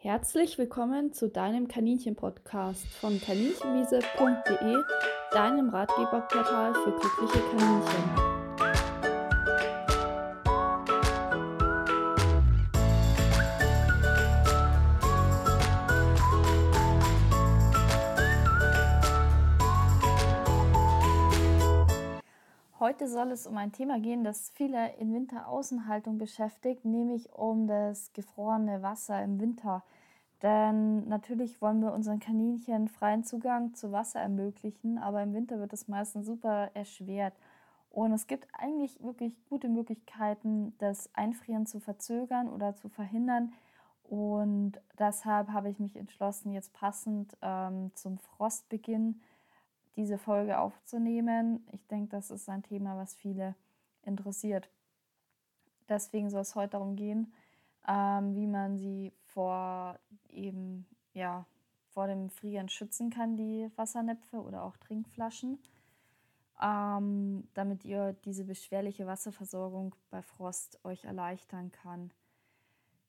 Herzlich willkommen zu deinem Kaninchen-Podcast von kaninchenwiese.de, deinem Ratgeberportal für glückliche Kaninchen. Heute soll es um ein Thema gehen, das viele in Winteraußenhaltung beschäftigt, nämlich um das gefrorene Wasser im Winter. Denn natürlich wollen wir unseren Kaninchen freien Zugang zu Wasser ermöglichen, aber im Winter wird es meistens super erschwert. Und es gibt eigentlich wirklich gute Möglichkeiten, das Einfrieren zu verzögern oder zu verhindern. Und deshalb habe ich mich entschlossen, jetzt passend ähm, zum Frostbeginn diese Folge aufzunehmen. Ich denke, das ist ein Thema, was viele interessiert. Deswegen soll es heute darum gehen, ähm, wie man sie vor eben ja vor dem Frieren schützen kann, die Wassernäpfe oder auch Trinkflaschen, ähm, damit ihr diese beschwerliche Wasserversorgung bei Frost euch erleichtern kann.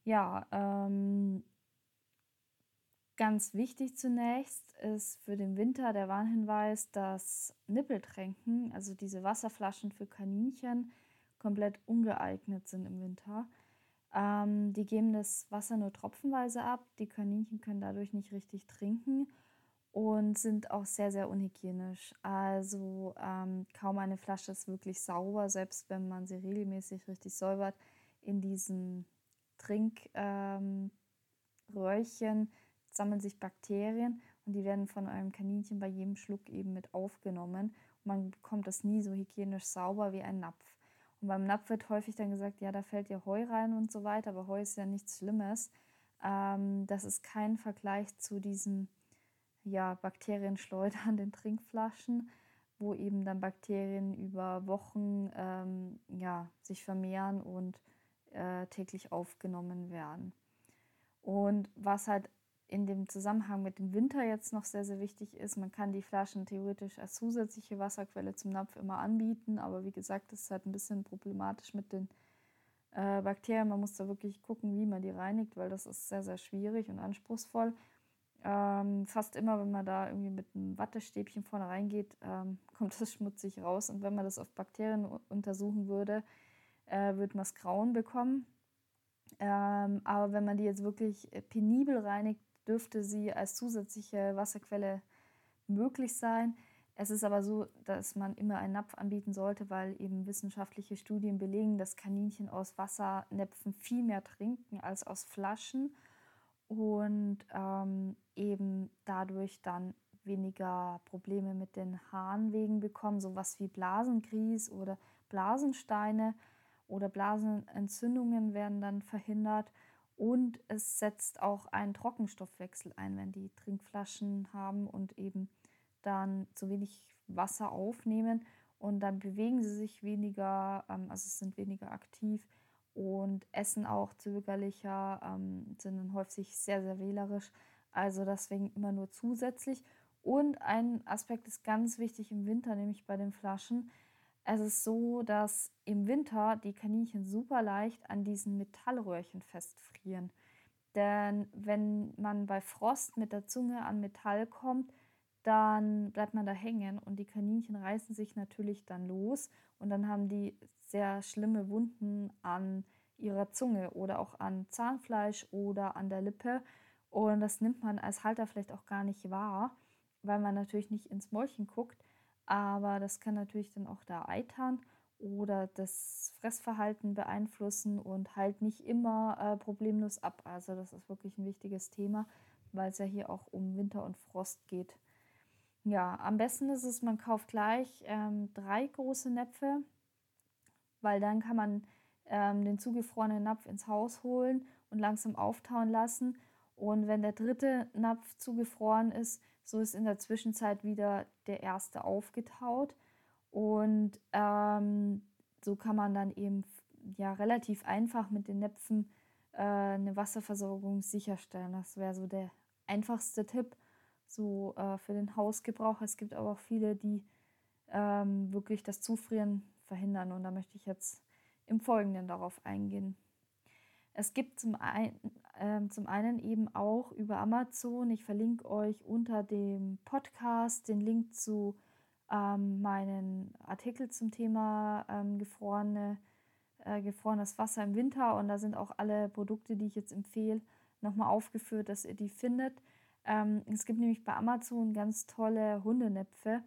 Ja, ähm, Ganz wichtig zunächst ist für den Winter der Warnhinweis, dass Nippeltränken, also diese Wasserflaschen für Kaninchen, komplett ungeeignet sind im Winter. Ähm, die geben das Wasser nur tropfenweise ab. Die Kaninchen können dadurch nicht richtig trinken und sind auch sehr, sehr unhygienisch. Also ähm, kaum eine Flasche ist wirklich sauber, selbst wenn man sie regelmäßig richtig säubert. In diesen Trinkröhrchen ähm, sammeln sich Bakterien und die werden von eurem Kaninchen bei jedem Schluck eben mit aufgenommen. Und man bekommt das nie so hygienisch sauber wie ein Napf. Und beim Napf wird häufig dann gesagt, ja, da fällt ja Heu rein und so weiter, aber Heu ist ja nichts Schlimmes. Ähm, das ist kein Vergleich zu diesen ja, Bakterienschleudern, den Trinkflaschen, wo eben dann Bakterien über Wochen ähm, ja, sich vermehren und äh, täglich aufgenommen werden. Und was halt in dem Zusammenhang mit dem Winter jetzt noch sehr, sehr wichtig ist. Man kann die Flaschen theoretisch als zusätzliche Wasserquelle zum Napf immer anbieten, aber wie gesagt, das ist halt ein bisschen problematisch mit den äh, Bakterien. Man muss da wirklich gucken, wie man die reinigt, weil das ist sehr, sehr schwierig und anspruchsvoll. Ähm, fast immer, wenn man da irgendwie mit einem Wattestäbchen vorne reingeht, ähm, kommt das schmutzig raus. Und wenn man das auf Bakterien untersuchen würde, äh, würde man es grauen bekommen. Ähm, aber wenn man die jetzt wirklich penibel reinigt, dürfte sie als zusätzliche Wasserquelle möglich sein. Es ist aber so, dass man immer einen Napf anbieten sollte, weil eben wissenschaftliche Studien belegen, dass Kaninchen aus Wassernäpfen viel mehr trinken als aus Flaschen und ähm, eben dadurch dann weniger Probleme mit den Harnwegen bekommen, sowas wie Blasengrieß oder Blasensteine oder Blasenentzündungen werden dann verhindert. Und es setzt auch einen Trockenstoffwechsel ein, wenn die Trinkflaschen haben und eben dann zu wenig Wasser aufnehmen. Und dann bewegen sie sich weniger, ähm, also sind weniger aktiv und essen auch zögerlicher, ähm, sind dann häufig sehr, sehr wählerisch. Also deswegen immer nur zusätzlich. Und ein Aspekt ist ganz wichtig im Winter, nämlich bei den Flaschen. Es ist so, dass im Winter die Kaninchen super leicht an diesen Metallröhrchen festfrieren. Denn wenn man bei Frost mit der Zunge an Metall kommt, dann bleibt man da hängen und die Kaninchen reißen sich natürlich dann los und dann haben die sehr schlimme Wunden an ihrer Zunge oder auch an Zahnfleisch oder an der Lippe. Und das nimmt man als Halter vielleicht auch gar nicht wahr, weil man natürlich nicht ins Mäulchen guckt. Aber das kann natürlich dann auch da eitern oder das Fressverhalten beeinflussen und halt nicht immer äh, problemlos ab. Also das ist wirklich ein wichtiges Thema, weil es ja hier auch um Winter und Frost geht. Ja, am besten ist es, man kauft gleich ähm, drei große Näpfe, weil dann kann man ähm, den zugefrorenen Napf ins Haus holen und langsam auftauen lassen. Und wenn der dritte Napf zugefroren ist, so ist in der Zwischenzeit wieder der erste aufgetaut. Und ähm, so kann man dann eben ja relativ einfach mit den Näpfen äh, eine Wasserversorgung sicherstellen. Das wäre so der einfachste Tipp so äh, für den Hausgebrauch. Es gibt aber auch viele, die ähm, wirklich das Zufrieren verhindern. Und da möchte ich jetzt im Folgenden darauf eingehen. Es gibt zum einen ähm, zum einen eben auch über Amazon. Ich verlinke euch unter dem Podcast den Link zu ähm, meinen Artikel zum Thema ähm, gefrorene, äh, gefrorenes Wasser im Winter. Und da sind auch alle Produkte, die ich jetzt empfehle, nochmal aufgeführt, dass ihr die findet. Ähm, es gibt nämlich bei Amazon ganz tolle Hundenäpfe,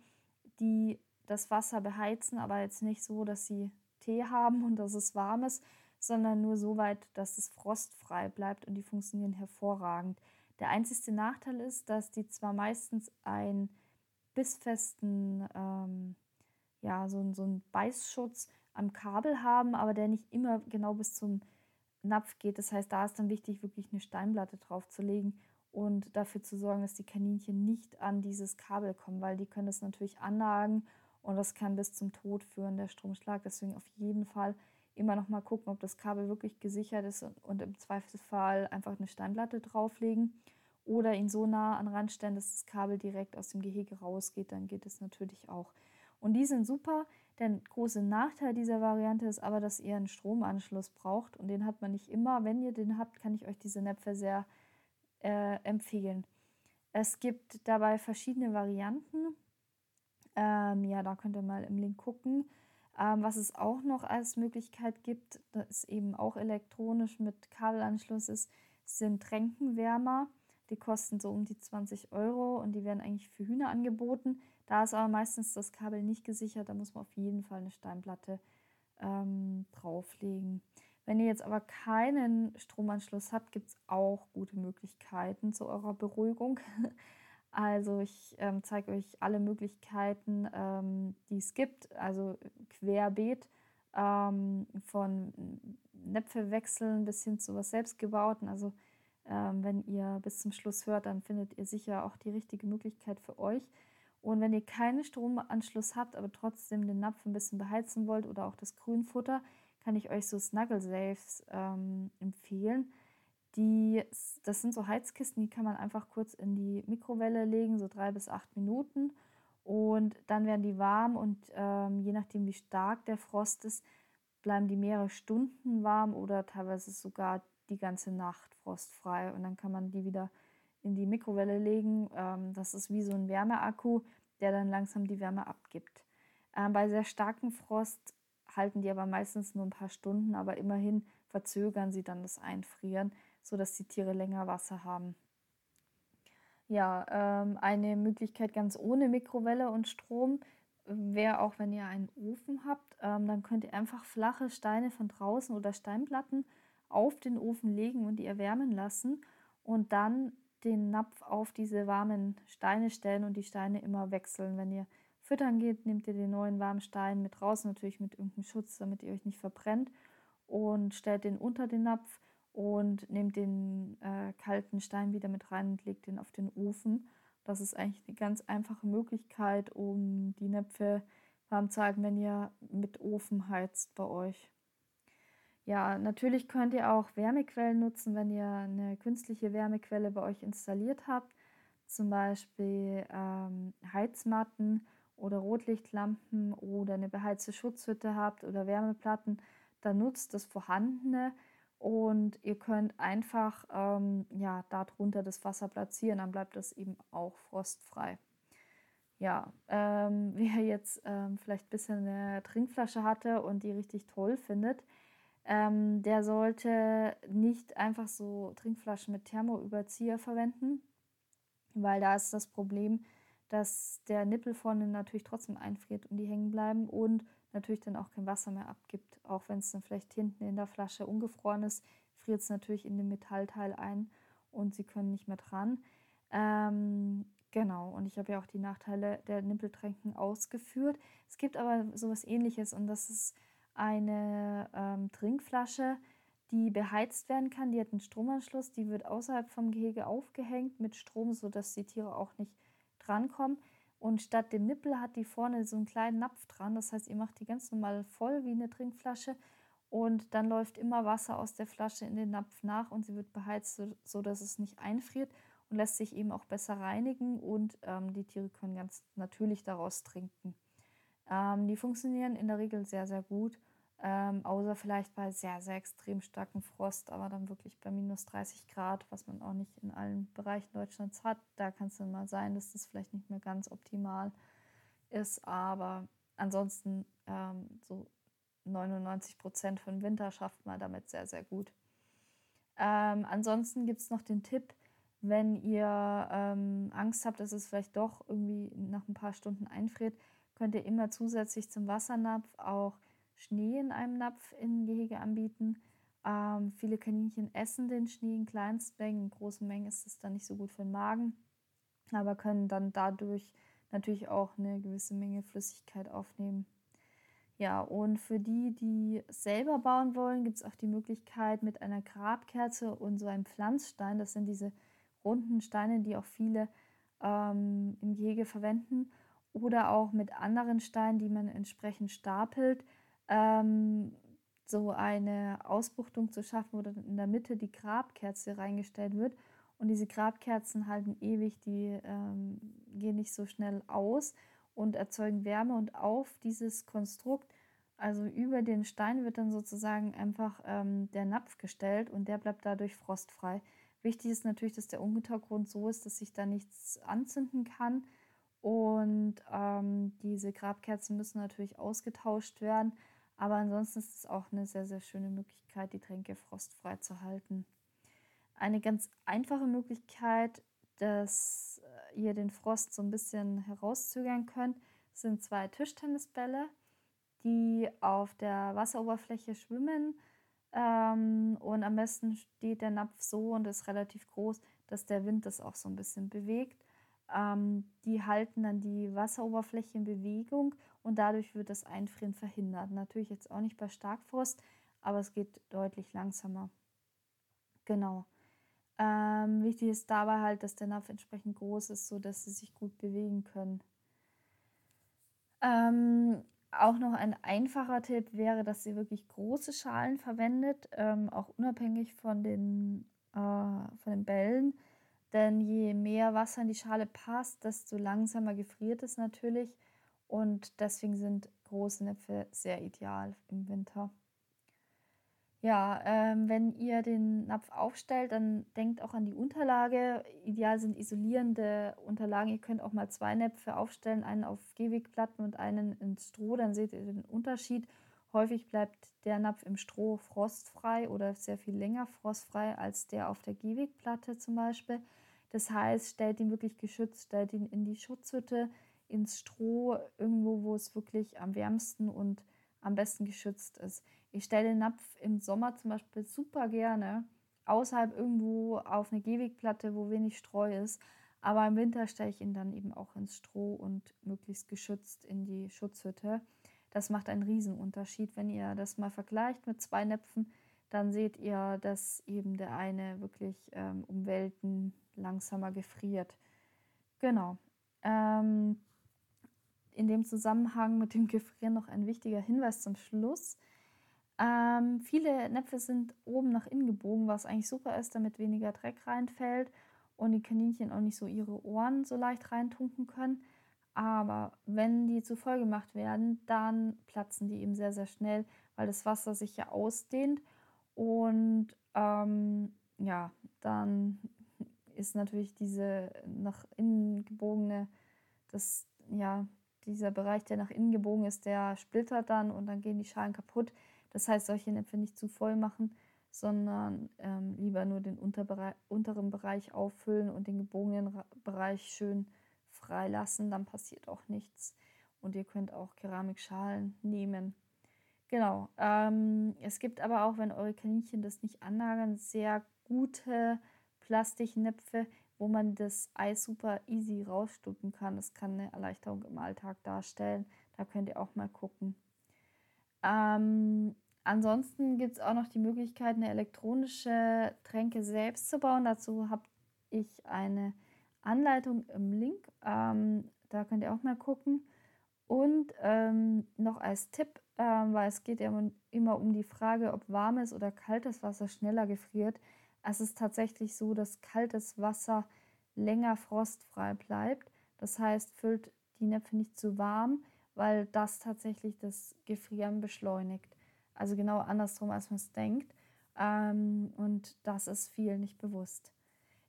die das Wasser beheizen, aber jetzt nicht so, dass sie Tee haben und dass es warm ist, sondern nur so weit, dass es frostfrei bleibt und die funktionieren hervorragend. Der einzige Nachteil ist, dass die zwar meistens einen bissfesten, ähm, ja, so, so einen Beißschutz am Kabel haben, aber der nicht immer genau bis zum Napf geht. Das heißt, da ist dann wichtig, wirklich eine Steinplatte drauf zu legen und dafür zu sorgen, dass die Kaninchen nicht an dieses Kabel kommen, weil die können das natürlich annagen und das kann bis zum Tod führen, der Stromschlag. Deswegen auf jeden Fall immer noch mal gucken, ob das Kabel wirklich gesichert ist und im Zweifelsfall einfach eine Steinplatte drauflegen oder ihn so nah an Rand stellen, dass das Kabel direkt aus dem Gehege rausgeht, dann geht es natürlich auch. Und die sind super. Der große Nachteil dieser Variante ist aber, dass ihr einen Stromanschluss braucht und den hat man nicht immer. Wenn ihr den habt, kann ich euch diese Näpfe sehr äh, empfehlen. Es gibt dabei verschiedene Varianten. Ähm, ja, da könnt ihr mal im Link gucken. Ähm, was es auch noch als Möglichkeit gibt, das eben auch elektronisch mit Kabelanschluss ist, sind Tränkenwärmer. Die kosten so um die 20 Euro und die werden eigentlich für Hühner angeboten. Da ist aber meistens das Kabel nicht gesichert, da muss man auf jeden Fall eine Steinplatte ähm, drauflegen. Wenn ihr jetzt aber keinen Stromanschluss habt, gibt es auch gute Möglichkeiten zu eurer Beruhigung. Also ich ähm, zeige euch alle Möglichkeiten, ähm, die es gibt, also querbeet ähm, von Näpfe wechseln bis hin zu was selbstgebauten. Also ähm, wenn ihr bis zum Schluss hört, dann findet ihr sicher auch die richtige Möglichkeit für euch. Und wenn ihr keinen Stromanschluss habt, aber trotzdem den Napf ein bisschen beheizen wollt oder auch das Grünfutter, kann ich euch so Snuggle Safes ähm, empfehlen. Die, das sind so Heizkisten, die kann man einfach kurz in die Mikrowelle legen, so drei bis acht Minuten. Und dann werden die warm und ähm, je nachdem, wie stark der Frost ist, bleiben die mehrere Stunden warm oder teilweise sogar die ganze Nacht frostfrei. Und dann kann man die wieder in die Mikrowelle legen. Ähm, das ist wie so ein Wärmeakku, der dann langsam die Wärme abgibt. Ähm, bei sehr starkem Frost halten die aber meistens nur ein paar Stunden, aber immerhin verzögern sie dann das Einfrieren sodass die Tiere länger Wasser haben. Ja, ähm, eine Möglichkeit ganz ohne Mikrowelle und Strom wäre auch, wenn ihr einen Ofen habt, ähm, dann könnt ihr einfach flache Steine von draußen oder Steinplatten auf den Ofen legen und die erwärmen lassen und dann den Napf auf diese warmen Steine stellen und die Steine immer wechseln. Wenn ihr füttern geht, nehmt ihr den neuen warmen Stein mit raus, natürlich mit irgendeinem Schutz, damit ihr euch nicht verbrennt und stellt den unter den Napf und nehmt den äh, kalten Stein wieder mit rein und legt den auf den Ofen. Das ist eigentlich eine ganz einfache Möglichkeit, um die Näpfe warm zu halten, wenn ihr mit Ofen heizt bei euch. Ja, natürlich könnt ihr auch Wärmequellen nutzen, wenn ihr eine künstliche Wärmequelle bei euch installiert habt. Zum Beispiel ähm, Heizmatten oder Rotlichtlampen oder eine beheizte Schutzhütte habt oder Wärmeplatten. Dann nutzt das Vorhandene und ihr könnt einfach ähm, ja, darunter das Wasser platzieren, dann bleibt das eben auch frostfrei. Ja, ähm, wer jetzt ähm, vielleicht ein bisschen eine Trinkflasche hatte und die richtig toll findet, ähm, der sollte nicht einfach so Trinkflaschen mit Thermoüberzieher verwenden, weil da ist das Problem, dass der Nippel vorne natürlich trotzdem einfriert und die hängen bleiben und natürlich dann auch kein Wasser mehr abgibt. Auch wenn es dann vielleicht hinten in der Flasche ungefroren ist, friert es natürlich in den Metallteil ein und sie können nicht mehr dran. Ähm, genau, und ich habe ja auch die Nachteile der Nippeltränken ausgeführt. Es gibt aber sowas ähnliches und das ist eine ähm, Trinkflasche, die beheizt werden kann. Die hat einen Stromanschluss, die wird außerhalb vom Gehege aufgehängt mit Strom, sodass die Tiere auch nicht drankommen. Und statt dem Nippel hat die vorne so einen kleinen Napf dran. Das heißt, ihr macht die ganz normal voll wie eine Trinkflasche und dann läuft immer Wasser aus der Flasche in den Napf nach und sie wird beheizt, so, dass es nicht einfriert und lässt sich eben auch besser reinigen und ähm, die Tiere können ganz natürlich daraus trinken. Ähm, die funktionieren in der Regel sehr, sehr gut. Ähm, außer vielleicht bei sehr, sehr extrem starkem Frost, aber dann wirklich bei minus 30 Grad, was man auch nicht in allen Bereichen Deutschlands hat. Da kann es dann mal sein, dass das vielleicht nicht mehr ganz optimal ist, aber ansonsten ähm, so 99 Prozent von Winter schafft man damit sehr, sehr gut. Ähm, ansonsten gibt es noch den Tipp, wenn ihr ähm, Angst habt, dass es vielleicht doch irgendwie nach ein paar Stunden einfriert, könnt ihr immer zusätzlich zum Wassernapf auch Schnee in einem Napf in Gehege anbieten. Ähm, viele Kaninchen essen den Schnee in Kleinstmengen, in großen Mengen ist es dann nicht so gut für den Magen, aber können dann dadurch natürlich auch eine gewisse Menge Flüssigkeit aufnehmen. Ja, und für die, die selber bauen wollen, gibt es auch die Möglichkeit mit einer Grabkerze und so einem Pflanzstein, das sind diese runden Steine, die auch viele ähm, im Gehege verwenden, oder auch mit anderen Steinen, die man entsprechend stapelt, ähm, so eine Ausbuchtung zu schaffen, wo dann in der Mitte die Grabkerze reingestellt wird. Und diese Grabkerzen halten ewig, die ähm, gehen nicht so schnell aus und erzeugen Wärme. Und auf dieses Konstrukt, also über den Stein, wird dann sozusagen einfach ähm, der Napf gestellt und der bleibt dadurch frostfrei. Wichtig ist natürlich, dass der Untergrund so ist, dass sich da nichts anzünden kann. Und ähm, diese Grabkerzen müssen natürlich ausgetauscht werden. Aber ansonsten ist es auch eine sehr, sehr schöne Möglichkeit, die Tränke frostfrei zu halten. Eine ganz einfache Möglichkeit, dass äh, ihr den Frost so ein bisschen herauszögern könnt, sind zwei Tischtennisbälle, die auf der Wasseroberfläche schwimmen. Ähm, und am besten steht der Napf so und ist relativ groß, dass der Wind das auch so ein bisschen bewegt. Ähm, die halten dann die Wasseroberfläche in Bewegung und dadurch wird das Einfrieren verhindert. Natürlich jetzt auch nicht bei Starkfrost, aber es geht deutlich langsamer. Genau. Ähm, wichtig ist dabei halt, dass der Napf entsprechend groß ist, sodass sie sich gut bewegen können. Ähm, auch noch ein einfacher Tipp wäre, dass ihr wirklich große Schalen verwendet, ähm, auch unabhängig von den, äh, von den Bällen. Denn je mehr Wasser in die Schale passt, desto langsamer gefriert es natürlich. Und deswegen sind große Näpfe sehr ideal im Winter. Ja, ähm, wenn ihr den Napf aufstellt, dann denkt auch an die Unterlage. Ideal sind isolierende Unterlagen. Ihr könnt auch mal zwei Näpfe aufstellen, einen auf Gehwegplatten und einen ins Stroh. Dann seht ihr den Unterschied. Häufig bleibt der Napf im Stroh frostfrei oder sehr viel länger frostfrei als der auf der Gehwegplatte zum Beispiel. Das heißt, stellt ihn wirklich geschützt, stellt ihn in die Schutzhütte, ins Stroh, irgendwo, wo es wirklich am wärmsten und am besten geschützt ist. Ich stelle den Napf im Sommer zum Beispiel super gerne außerhalb irgendwo auf eine Gehwegplatte, wo wenig Streu ist. Aber im Winter stelle ich ihn dann eben auch ins Stroh und möglichst geschützt in die Schutzhütte. Das macht einen Riesenunterschied. Wenn ihr das mal vergleicht mit zwei Näpfen, dann seht ihr, dass eben der eine wirklich ähm, um Welten langsamer gefriert. Genau. Ähm, in dem Zusammenhang mit dem Gefrieren noch ein wichtiger Hinweis zum Schluss. Ähm, viele Näpfe sind oben nach innen gebogen, was eigentlich super ist, damit weniger Dreck reinfällt und die Kaninchen auch nicht so ihre Ohren so leicht reintunken können. Aber wenn die zu voll gemacht werden, dann platzen die eben sehr, sehr schnell, weil das Wasser sich ja ausdehnt. Und ähm, ja, dann ist natürlich diese nach innen gebogene, das, ja, dieser Bereich, der nach innen gebogen ist, der splittert dann und dann gehen die Schalen kaputt. Das heißt, solche Näpfe nicht zu voll machen, sondern ähm, lieber nur den Unterbereich, unteren Bereich auffüllen und den gebogenen Bereich schön freilassen. Dann passiert auch nichts. Und ihr könnt auch Keramikschalen nehmen. Genau. Ähm, es gibt aber auch, wenn eure Kaninchen das nicht anlagern, sehr gute Plastiknäpfe, wo man das Eis super easy rausstuppen kann. Das kann eine Erleichterung im Alltag darstellen. Da könnt ihr auch mal gucken. Ähm, ansonsten gibt es auch noch die Möglichkeit, eine elektronische Tränke selbst zu bauen. Dazu habe ich eine Anleitung im Link. Ähm, da könnt ihr auch mal gucken. Und ähm, noch als Tipp, ähm, weil es geht ja immer um die Frage, ob warmes oder kaltes Wasser schneller gefriert. Es ist tatsächlich so, dass kaltes Wasser länger frostfrei bleibt. Das heißt, füllt die Näpfe nicht zu warm, weil das tatsächlich das Gefrieren beschleunigt. Also genau andersrum, als man es denkt. Ähm, und das ist vielen nicht bewusst.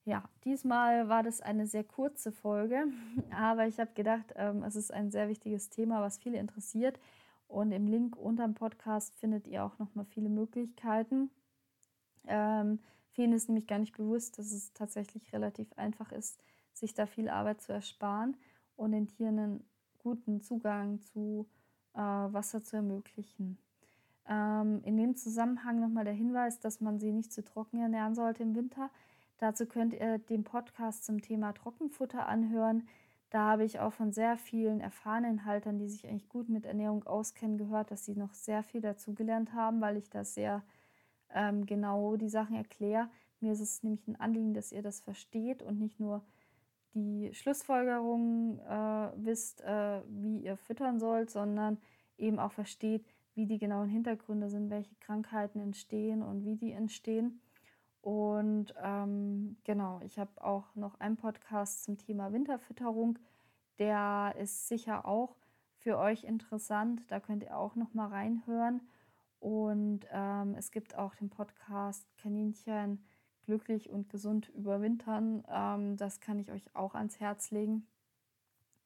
Ja, diesmal war das eine sehr kurze Folge, aber ich habe gedacht, ähm, es ist ein sehr wichtiges Thema, was viele interessiert. Und im Link unter dem Podcast findet ihr auch nochmal viele Möglichkeiten. Ähm, vielen ist nämlich gar nicht bewusst, dass es tatsächlich relativ einfach ist, sich da viel Arbeit zu ersparen und den Tieren einen guten Zugang zu äh, Wasser zu ermöglichen. Ähm, in dem Zusammenhang nochmal der Hinweis, dass man sie nicht zu trocken ernähren sollte im Winter. Dazu könnt ihr den Podcast zum Thema Trockenfutter anhören. Da habe ich auch von sehr vielen erfahrenen Haltern, die sich eigentlich gut mit Ernährung auskennen, gehört, dass sie noch sehr viel dazugelernt haben, weil ich da sehr ähm, genau die Sachen erkläre. Mir ist es nämlich ein Anliegen, dass ihr das versteht und nicht nur die Schlussfolgerungen äh, wisst, äh, wie ihr füttern sollt, sondern eben auch versteht, wie die genauen Hintergründe sind, welche Krankheiten entstehen und wie die entstehen. Und ähm, genau, ich habe auch noch einen Podcast zum Thema Winterfütterung. Der ist sicher auch für euch interessant. Da könnt ihr auch noch mal reinhören. Und ähm, es gibt auch den Podcast Kaninchen glücklich und gesund überwintern. Ähm, das kann ich euch auch ans Herz legen.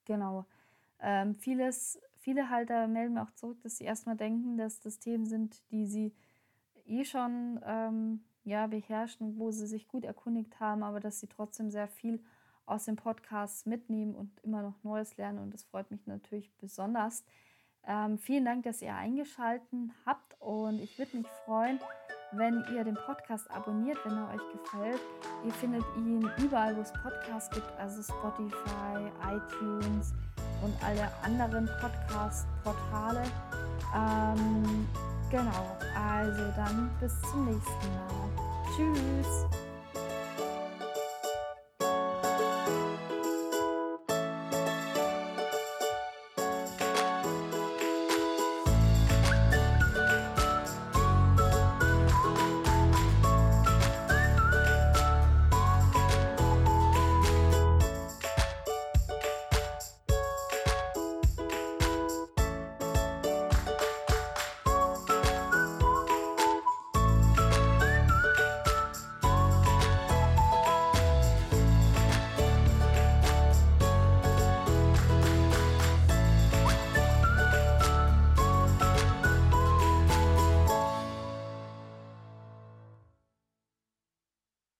Genau. Ähm, vieles viele Halter melden mir auch zurück, dass sie erstmal denken, dass das Themen sind, die sie eh schon ähm, ja, beherrschen, wo sie sich gut erkundigt haben, aber dass sie trotzdem sehr viel aus dem Podcast mitnehmen und immer noch Neues lernen. Und das freut mich natürlich besonders. Ähm, vielen Dank, dass ihr eingeschaltet habt und ich würde mich freuen, wenn ihr den Podcast abonniert, wenn er euch gefällt. Ihr findet ihn überall, wo es Podcasts gibt, also Spotify, iTunes, und alle anderen Podcast-Portale. Ähm, genau, also dann bis zum nächsten Mal. Tschüss!